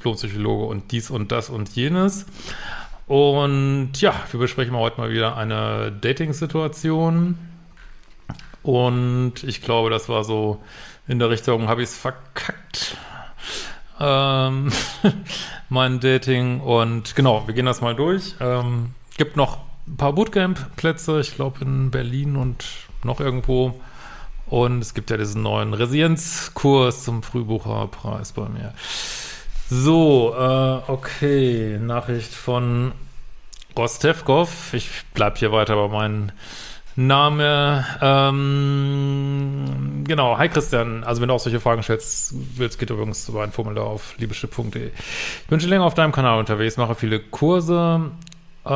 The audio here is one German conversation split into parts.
Diplompsychologe und dies und das und jenes. Und ja, wir besprechen heute mal wieder eine Dating-Situation. Und ich glaube, das war so in der Richtung, habe ich es verkackt. Ähm, mein Dating. Und genau, wir gehen das mal durch. Ähm, gibt noch ein paar Bootcamp-Plätze, ich glaube in Berlin und noch irgendwo. Und es gibt ja diesen neuen Resilienzkurs zum Frühbucherpreis bei mir. So, äh, okay, Nachricht von Rostevkov. Ich bleib hier weiter bei meinem Name. Ähm, genau, hi Christian. Also wenn du auch solche Fragen stellst, willst, geht übrigens über ein Formular auf liebeschiff.de. Ich bin schon länger auf deinem Kanal unterwegs, mache viele Kurse. Äh,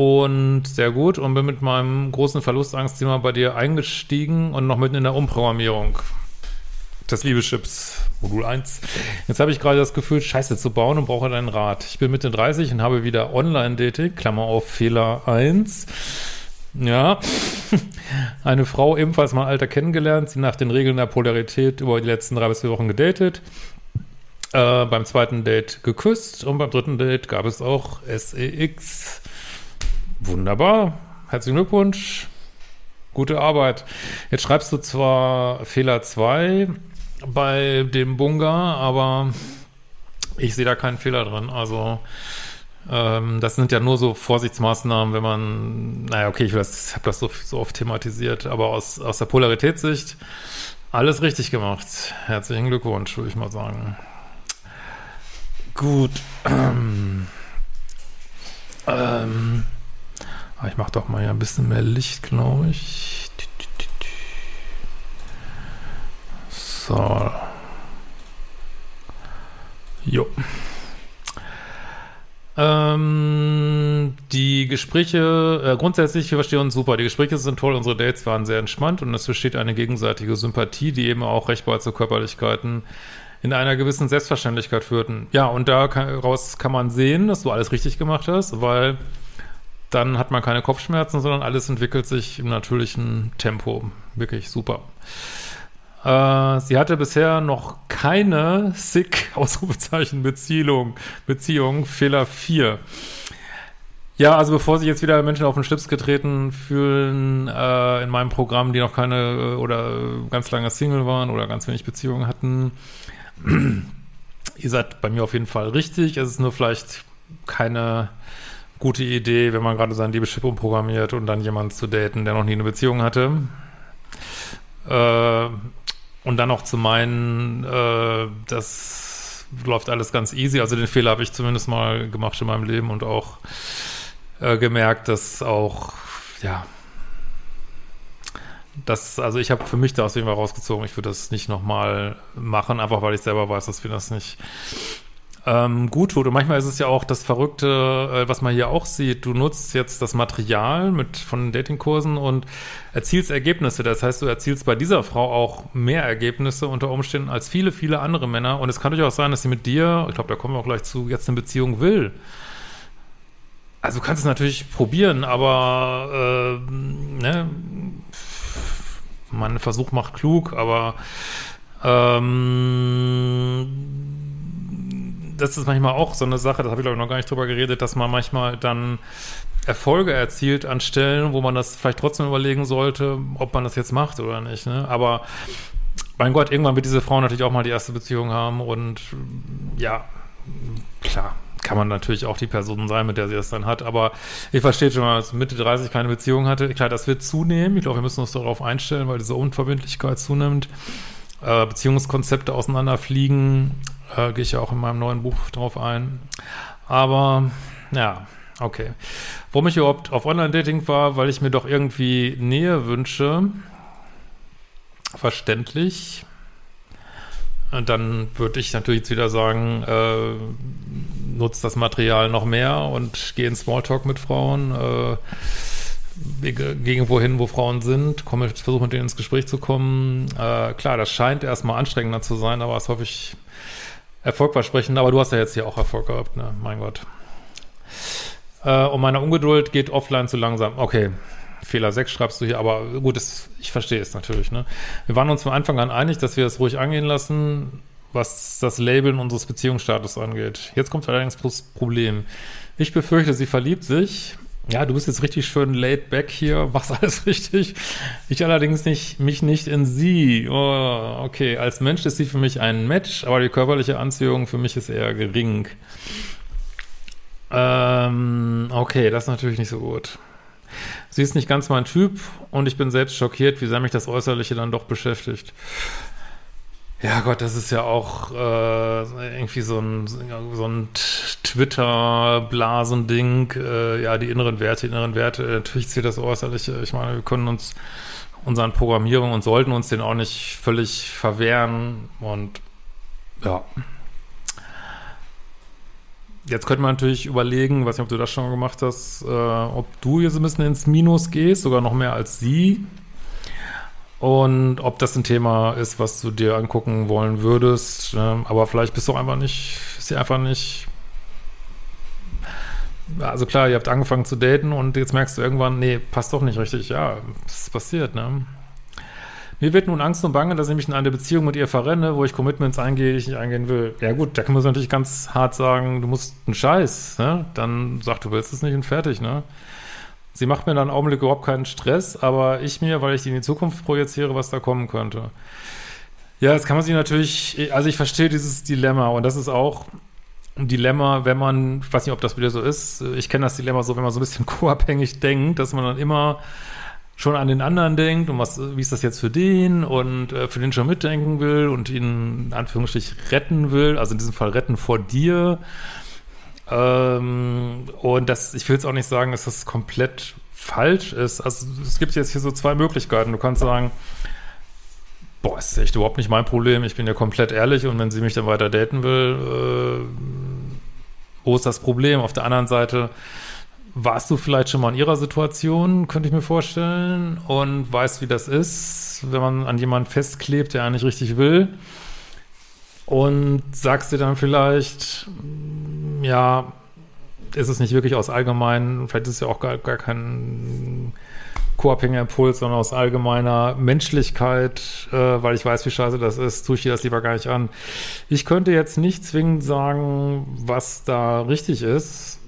und sehr gut und bin mit meinem großen Verlustangstthema bei dir eingestiegen und noch mitten in der Umprogrammierung des Liebeschips Modul 1. Jetzt habe ich gerade das Gefühl, Scheiße zu bauen und brauche deinen Rat. Ich bin Mitte 30 und habe wieder Online-Dating, Klammer auf Fehler 1. Ja, eine Frau ebenfalls mal Alter kennengelernt, sie nach den Regeln der Polarität über die letzten drei bis vier Wochen gedatet, äh, beim zweiten Date geküsst und beim dritten Date gab es auch SEX. Wunderbar. Herzlichen Glückwunsch. Gute Arbeit. Jetzt schreibst du zwar Fehler 2 bei dem Bunga, aber ich sehe da keinen Fehler drin. Also ähm, das sind ja nur so Vorsichtsmaßnahmen, wenn man, naja, okay, ich habe das so, so oft thematisiert, aber aus, aus der Polaritätssicht alles richtig gemacht. Herzlichen Glückwunsch, würde ich mal sagen. Gut. Ähm, Ah, ich mache doch mal hier ein bisschen mehr Licht, glaube ich. So. Jo. Ähm, die Gespräche, äh, grundsätzlich, wir verstehen uns super. Die Gespräche sind toll, unsere Dates waren sehr entspannt und es besteht eine gegenseitige Sympathie, die eben auch recht bald zu Körperlichkeiten in einer gewissen Selbstverständlichkeit führten. Ja, und daraus kann man sehen, dass du alles richtig gemacht hast, weil dann hat man keine Kopfschmerzen, sondern alles entwickelt sich im natürlichen Tempo. Wirklich super. Äh, sie hatte bisher noch keine sick Ausrufezeichen Beziehung, Beziehung, Fehler 4. Ja, also bevor sich jetzt wieder Menschen auf den Schlips getreten fühlen äh, in meinem Programm, die noch keine äh, oder ganz lange Single waren oder ganz wenig Beziehungen hatten, ihr seid bei mir auf jeden Fall richtig. Es ist nur vielleicht keine gute Idee, wenn man gerade sein Liebeschip umprogrammiert und dann jemanden zu daten, der noch nie eine Beziehung hatte. Äh, und dann noch zu meinen, äh, das läuft alles ganz easy. Also den Fehler habe ich zumindest mal gemacht in meinem Leben und auch äh, gemerkt, dass auch, ja, das, also ich habe für mich da aus dem rausgezogen, ich würde das nicht nochmal machen, einfach weil ich selber weiß, dass wir das nicht ähm, gut. Und manchmal ist es ja auch das Verrückte, äh, was man hier auch sieht. Du nutzt jetzt das Material mit von Datingkursen und erzielst Ergebnisse. Das heißt, du erzielst bei dieser Frau auch mehr Ergebnisse unter Umständen als viele, viele andere Männer. Und es kann durchaus sein, dass sie mit dir, ich glaube, da kommen wir auch gleich zu, jetzt eine Beziehung will. Also du kannst es natürlich probieren, aber äh, ne, man Versuch macht klug, aber ähm, das ist manchmal auch so eine Sache, das habe ich glaube ich noch gar nicht drüber geredet, dass man manchmal dann Erfolge erzielt an Stellen, wo man das vielleicht trotzdem überlegen sollte, ob man das jetzt macht oder nicht. Ne? Aber mein Gott, irgendwann wird diese Frau natürlich auch mal die erste Beziehung haben und ja, klar, kann man natürlich auch die Person sein, mit der sie das dann hat. Aber ich verstehe schon dass Mitte 30 keine Beziehung hatte. Klar, das wird zunehmen. Ich glaube, wir müssen uns darauf einstellen, weil diese Unverbindlichkeit zunimmt. Äh, Beziehungskonzepte auseinanderfliegen äh, gehe ich ja auch in meinem neuen Buch drauf ein. Aber ja, okay. Warum ich überhaupt auf Online-Dating war, weil ich mir doch irgendwie Nähe wünsche. Verständlich. Und dann würde ich natürlich jetzt wieder sagen, äh, nutzt das Material noch mehr und gehe in Smalltalk mit Frauen. Äh, gegen wohin, wo Frauen sind, komme, versuche mit denen ins Gespräch zu kommen. Äh, klar, das scheint erstmal anstrengender zu sein, aber es hoffe ich erfolgversprechend, aber du hast ja jetzt hier auch Erfolg gehabt, ne? Mein Gott. Äh, und meine Ungeduld geht offline zu langsam. Okay. Fehler 6 schreibst du hier, aber gut, das, ich verstehe es natürlich. Ne? Wir waren uns von Anfang an einig, dass wir es ruhig angehen lassen, was das Labeln unseres Beziehungsstatus angeht. Jetzt kommt allerdings das Problem. Ich befürchte, sie verliebt sich. Ja, du bist jetzt richtig schön laid back hier, machst alles richtig. Ich allerdings nicht, mich nicht in sie. Oh, okay, als Mensch ist sie für mich ein Match, aber die körperliche Anziehung für mich ist eher gering. Ähm, okay, das ist natürlich nicht so gut. Sie ist nicht ganz mein Typ und ich bin selbst schockiert, wie sehr mich das Äußerliche dann doch beschäftigt. Ja Gott, das ist ja auch äh, irgendwie so ein, so ein Twitter-Blasending. Äh, ja, die inneren Werte, die inneren Werte, natürlich zählt das Äußerliche. Ich meine, wir können uns unseren Programmierungen und sollten uns den auch nicht völlig verwehren. Und ja. Jetzt könnte man natürlich überlegen, weiß nicht, ob du das schon gemacht hast, äh, ob du jetzt ein bisschen ins Minus gehst, sogar noch mehr als sie. Und ob das ein Thema ist, was du dir angucken wollen würdest. Ne? Aber vielleicht bist du einfach nicht, ist sie einfach nicht. Also klar, ihr habt angefangen zu daten und jetzt merkst du irgendwann, nee, passt doch nicht richtig. Ja, das ist passiert, ne? Mir wird nun Angst und Bange, dass ich mich in eine Beziehung mit ihr verrenne, wo ich Commitments eingehe, die ich nicht eingehen will. Ja gut, da kann man natürlich ganz hart sagen, du musst einen Scheiß, ne? Dann sag, du willst es nicht und fertig, ne? Sie macht mir dann im Augenblick überhaupt keinen Stress, aber ich mir, weil ich die in die Zukunft projiziere, was da kommen könnte. Ja, das kann man sich natürlich, also ich verstehe dieses Dilemma und das ist auch ein Dilemma, wenn man, ich weiß nicht, ob das wieder so ist, ich kenne das Dilemma so, wenn man so ein bisschen co-abhängig denkt, dass man dann immer schon an den anderen denkt und was, wie ist das jetzt für den und äh, für den schon mitdenken will und ihn in Anführungsstrich retten will, also in diesem Fall retten vor dir ähm, und das, ich will jetzt auch nicht sagen, dass das komplett falsch ist. Also es gibt jetzt hier so zwei Möglichkeiten. Du kannst sagen, boah, ist echt überhaupt nicht mein Problem, ich bin ja komplett ehrlich und wenn sie mich dann weiter daten will, äh, wo ist das Problem? Auf der anderen Seite, warst du vielleicht schon mal in ihrer Situation, könnte ich mir vorstellen, und weißt, wie das ist, wenn man an jemanden festklebt, der eigentlich richtig will und sagst dir dann vielleicht, ja, ist es nicht wirklich aus allgemein, vielleicht ist es ja auch gar, gar kein co-abhängiger Impuls, sondern aus allgemeiner Menschlichkeit, äh, weil ich weiß, wie scheiße das ist, tue ich dir das lieber gar nicht an. Ich könnte jetzt nicht zwingend sagen, was da richtig ist,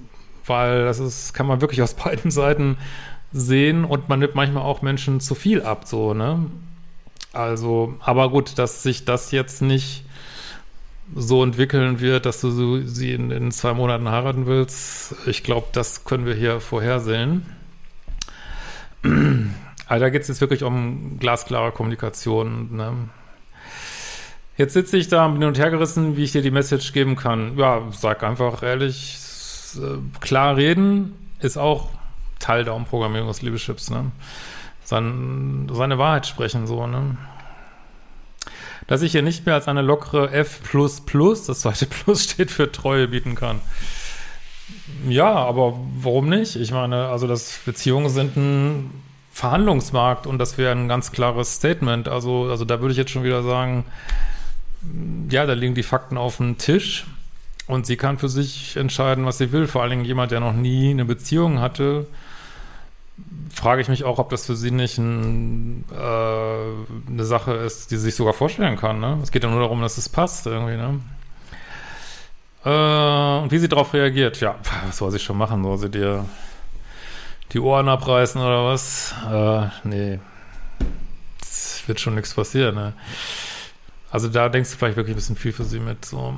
weil das ist, kann man wirklich aus beiden Seiten sehen und man nimmt manchmal auch Menschen zu viel ab, so, ne? Also, aber gut, dass sich das jetzt nicht so entwickeln wird, dass du sie in, in zwei Monaten heiraten willst. Ich glaube, das können wir hier vorhersehen. Aber da geht es jetzt wirklich um glasklare Kommunikation. Ne? Jetzt sitze ich da hin und her gerissen, wie ich dir die Message geben kann. Ja, sag einfach ehrlich, äh, klar reden ist auch Teil der Umprogrammierung des Liebeschips. Ne? Sein, seine Wahrheit sprechen, so, ne? Dass ich hier nicht mehr als eine lockere F++, das zweite Plus steht für Treue, bieten kann. Ja, aber warum nicht? Ich meine, also das Beziehungen sind ein Verhandlungsmarkt und das wäre ein ganz klares Statement. Also, also da würde ich jetzt schon wieder sagen, ja, da liegen die Fakten auf dem Tisch und sie kann für sich entscheiden, was sie will. Vor allen Dingen jemand, der noch nie eine Beziehung hatte, frage ich mich auch, ob das für sie nicht ein, äh, eine Sache ist, die sie sich sogar vorstellen kann. Ne? Es geht ja nur darum, dass es passt irgendwie. Ne? Äh, und wie sie darauf reagiert, ja, was soll sie schon machen? Soll sie dir die Ohren abreißen oder was? Äh, nee, es wird schon nichts passieren. Ne? Also da denkst du vielleicht wirklich ein bisschen viel für sie mit. So.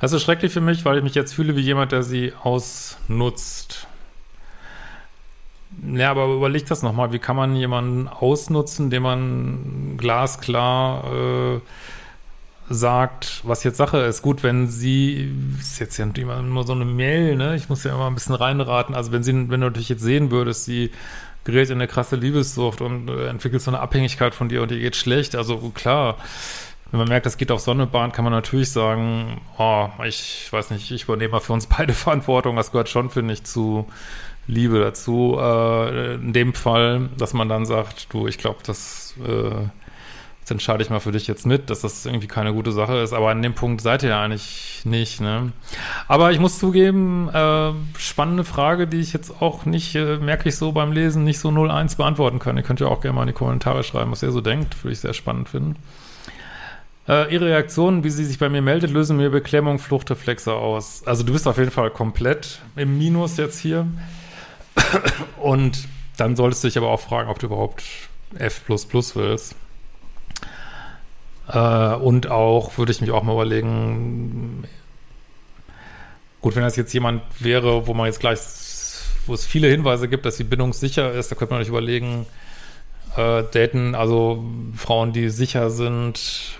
Das ist schrecklich für mich, weil ich mich jetzt fühle wie jemand, der sie ausnutzt. Ja, aber überleg das nochmal. Wie kann man jemanden ausnutzen, dem man glasklar äh, sagt, was jetzt Sache ist? Gut, wenn sie, ist jetzt ja immer so eine Mail, ne? Ich muss ja immer ein bisschen reinraten. Also wenn sie, wenn du natürlich jetzt sehen würdest, sie gerät in eine krasse Liebessucht und äh, entwickelt so eine Abhängigkeit von dir und ihr geht schlecht. Also klar, wenn man merkt, das geht auf Sonnebahn, kann man natürlich sagen, oh, ich weiß nicht, ich übernehme mal für uns beide Verantwortung. Das gehört schon, finde ich, zu Liebe dazu. Äh, in dem Fall, dass man dann sagt, du, ich glaube, das, äh, das entscheide ich mal für dich jetzt mit, dass das irgendwie keine gute Sache ist. Aber an dem Punkt seid ihr ja eigentlich nicht, ne? Aber ich muss zugeben, äh, spannende Frage, die ich jetzt auch nicht, äh, merke ich so beim Lesen, nicht so 01 beantworten kann. Ihr könnt ja auch gerne mal in die Kommentare schreiben, was ihr so denkt. Würde ich sehr spannend finden. Äh, ihre Reaktionen, wie sie sich bei mir meldet, lösen mir Beklemmung, Fluchtreflexe aus. Also du bist auf jeden Fall komplett im Minus jetzt hier. Und dann solltest du dich aber auch fragen, ob du überhaupt F willst. Äh, und auch, würde ich mich auch mal überlegen, gut, wenn das jetzt jemand wäre, wo man jetzt gleich, wo es viele Hinweise gibt, dass sie bindungssicher ist, da könnte man sich überlegen, äh, daten, also Frauen, die sicher sind,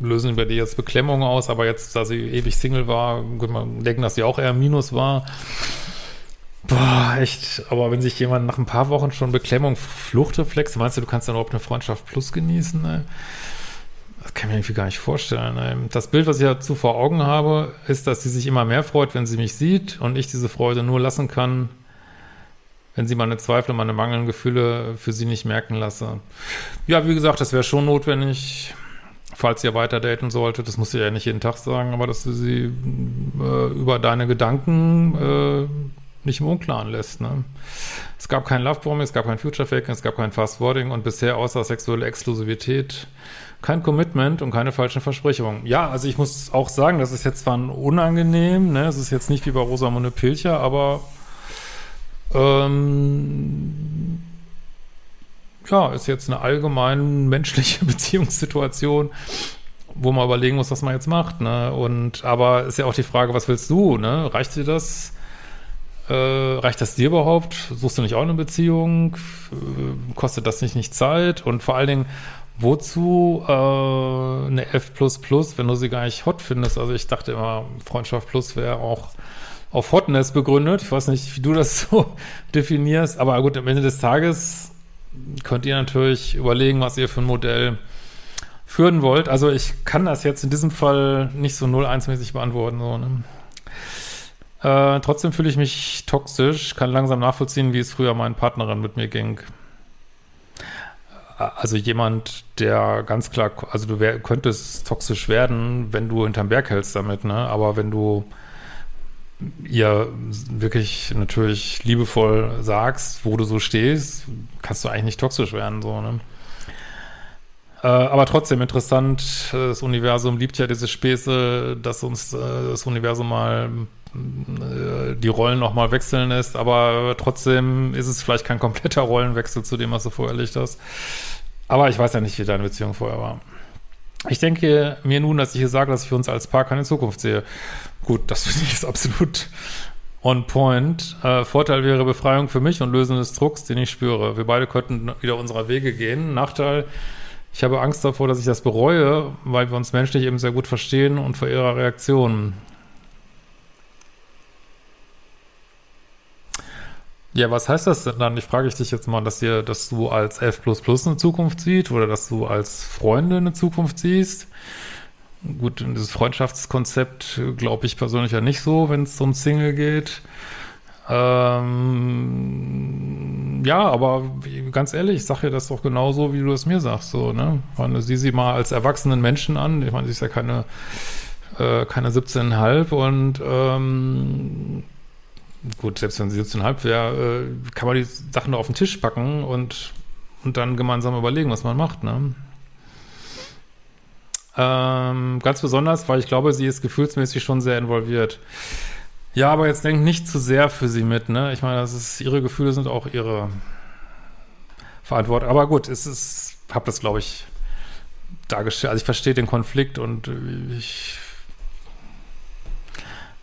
lösen bei dir jetzt Beklemmung aus, aber jetzt, da sie ewig Single war, könnte man denken, dass sie auch eher Minus war. Boah, echt. Aber wenn sich jemand nach ein paar Wochen schon Beklemmung, Fluchtreflex, meinst du, du kannst dann überhaupt eine Freundschaft plus genießen? Ne? Das kann ich mir irgendwie gar nicht vorstellen. Ne? Das Bild, was ich dazu vor Augen habe, ist, dass sie sich immer mehr freut, wenn sie mich sieht und ich diese Freude nur lassen kann, wenn sie meine Zweifel, meine mangelnden Gefühle für sie nicht merken lasse. Ja, wie gesagt, das wäre schon notwendig, falls ihr weiter daten solltet. Das muss ich ja nicht jeden Tag sagen, aber dass du sie äh, über deine Gedanken äh, nicht im Unklaren lässt. Ne? Es gab kein Lovebombing, es gab kein Future Faking, es gab kein Fast Wording und bisher außer sexuelle Exklusivität kein Commitment und keine falschen Versprechungen. Ja, also ich muss auch sagen, das ist jetzt zwar unangenehm, ne? es ist jetzt nicht wie bei Rosamunde Pilcher, aber ähm, ja, ist jetzt eine allgemein menschliche Beziehungssituation, wo man überlegen muss, was man jetzt macht, ne? Und aber ist ja auch die Frage, was willst du, ne? Reicht dir das? Äh, reicht das dir überhaupt? Suchst du nicht auch eine Beziehung? Äh, kostet das nicht nicht Zeit? Und vor allen Dingen, wozu äh, eine F++, wenn du sie gar nicht hot findest? Also ich dachte immer, Freundschaft Plus wäre auch auf Hotness begründet. Ich weiß nicht, wie du das so definierst, aber gut, am Ende des Tages könnt ihr natürlich überlegen, was ihr für ein Modell führen wollt. Also ich kann das jetzt in diesem Fall nicht so 0-1-mäßig beantworten. So, ne? Äh, trotzdem fühle ich mich toxisch, kann langsam nachvollziehen, wie es früher meinen Partnerin mit mir ging. Äh, also jemand, der ganz klar, also du wär, könntest toxisch werden, wenn du hinterm Berg hältst damit, ne? Aber wenn du ihr wirklich natürlich liebevoll sagst, wo du so stehst, kannst du eigentlich nicht toxisch werden, so, ne? Äh, aber trotzdem interessant, das Universum liebt ja diese Späße, dass uns äh, das Universum mal äh, die Rollen nochmal wechseln lässt, aber trotzdem ist es vielleicht kein kompletter Rollenwechsel zu dem, was du vorher erlebt hast. Aber ich weiß ja nicht, wie deine Beziehung vorher war. Ich denke mir nun, dass ich hier sage, dass ich für uns als Paar keine Zukunft sehe. Gut, das finde ich ist absolut on point. Äh, Vorteil wäre Befreiung für mich und Lösen des Drucks, den ich spüre. Wir beide könnten wieder unserer Wege gehen. Nachteil, ich habe Angst davor, dass ich das bereue, weil wir uns menschlich eben sehr gut verstehen und vor ihrer Reaktion. Ja, was heißt das denn dann? Ich frage dich jetzt mal, dass dir, dass du als F eine Zukunft siehst oder dass du als Freunde eine Zukunft siehst. Gut, dieses Freundschaftskonzept glaube ich persönlich ja nicht so, wenn es um Single geht. Ähm, ja, aber ganz ehrlich, ich sage dir das doch genauso, wie du es mir sagst. So, ne? Meine, sieh sie mal als erwachsenen Menschen an. Ich meine, sie ist ja keine, äh, keine 17,5 und ähm, gut, selbst wenn sie 17,5 wäre, äh, kann man die Sachen auf den Tisch packen und, und dann gemeinsam überlegen, was man macht, ne? Ähm, ganz besonders, weil ich glaube, sie ist gefühlsmäßig schon sehr involviert. Ja, aber jetzt denkt nicht zu sehr für sie mit, ne? Ich meine, das ist, ihre Gefühle sind auch ihre Verantwortung. Aber gut, es ist, hab das, glaube ich, dargestellt. Also ich verstehe den Konflikt und ich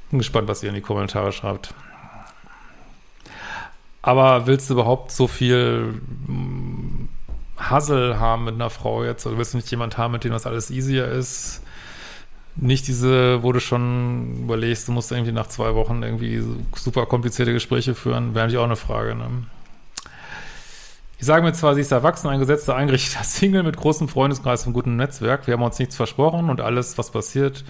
bin gespannt, was ihr in die Kommentare schreibt. Aber willst du überhaupt so viel hm, Hassel haben mit einer Frau jetzt? Oder willst du nicht jemand haben, mit dem das alles easier ist? Nicht diese, wo du schon überlegst, du musst irgendwie nach zwei Wochen irgendwie super komplizierte Gespräche führen, wäre eigentlich auch eine Frage, ne? Ich sage mir zwar, sie ist erwachsen, ein gesetzter, eingerichteter Single mit großem Freundeskreis und gutem Netzwerk. Wir haben uns nichts versprochen und alles, was passiert,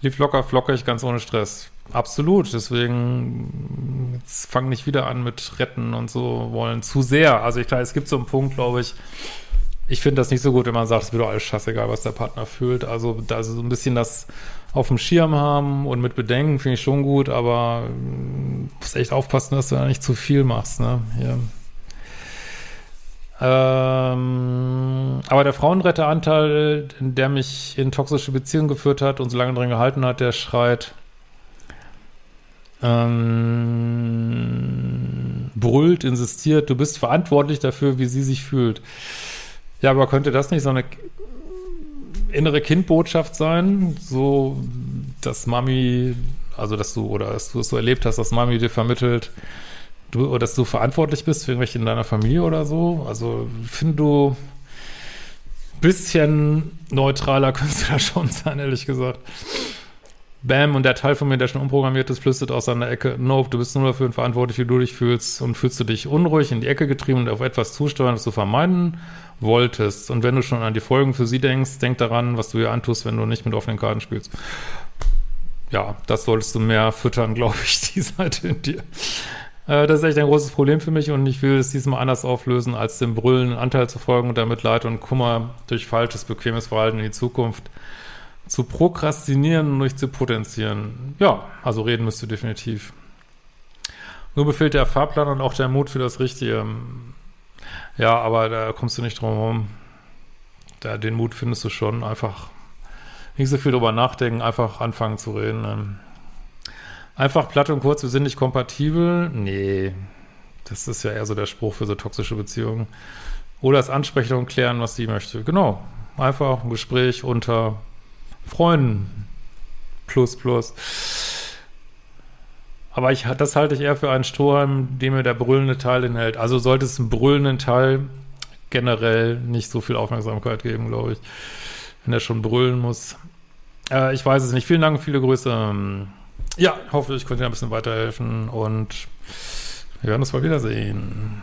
lief locker, flockig, ganz ohne Stress. Absolut, deswegen jetzt fang nicht wieder an mit retten und so wollen zu sehr. Also ich klar, es gibt so einen Punkt, glaube ich, ich finde das nicht so gut, wenn man sagt, es wird doch alles scheißegal, was der Partner fühlt. Also, da so ein bisschen das auf dem Schirm haben und mit Bedenken finde ich schon gut, aber äh, musst echt aufpassen, dass du da nicht zu viel machst, ne? Hier. Ähm, aber der Frauenretteranteil, der mich in toxische Beziehungen geführt hat und so lange drin gehalten hat, der schreit, ähm, brüllt, insistiert, du bist verantwortlich dafür, wie sie sich fühlt. Ja, aber könnte das nicht so eine innere Kindbotschaft sein, so dass Mami, also dass du oder dass du es so erlebt hast, dass Mami dir vermittelt, du oder dass du verantwortlich bist für irgendwelche in deiner Familie oder so. Also finde du bisschen neutraler könntest du da schon sein, ehrlich gesagt. Bam, und der Teil von mir, der schon umprogrammiert ist, flüstert aus seiner Ecke, nope, du bist nur dafür verantwortlich, wie du dich fühlst und fühlst du dich unruhig in die Ecke getrieben und auf etwas zusteuern, das du vermeiden wolltest. Und wenn du schon an die Folgen für sie denkst, denk daran, was du ihr antust, wenn du nicht mit offenen Karten spielst. Ja, das solltest du mehr füttern, glaube ich, die Seite in dir. Äh, das ist echt ein großes Problem für mich und ich will es diesmal anders auflösen, als dem brüllenden Anteil zu folgen und damit Leid und Kummer durch falsches, bequemes Verhalten in die Zukunft zu prokrastinieren und nicht zu potenzieren. Ja, also reden müsst ihr definitiv. Nur befehlt der Fahrplan und auch der Mut für das Richtige. Ja, aber da kommst du nicht drum herum. Den Mut findest du schon. Einfach nicht so viel drüber nachdenken, einfach anfangen zu reden. Ähm. Einfach platt und kurz, wir sind nicht kompatibel. Nee, das ist ja eher so der Spruch für so toxische Beziehungen. Oder das Ansprechen und klären, was sie möchte. Genau. Einfach ein Gespräch unter Freunden. Plus, plus. Aber ich, das halte ich eher für einen Strohhalm, dem mir der brüllende Teil enthält. Also sollte es einen brüllenden Teil generell nicht so viel Aufmerksamkeit geben, glaube ich. Wenn er schon brüllen muss. Äh, ich weiß es nicht. Vielen Dank, viele Grüße. Ja, hoffe, ich konnte dir ein bisschen weiterhelfen und wir werden uns mal wiedersehen.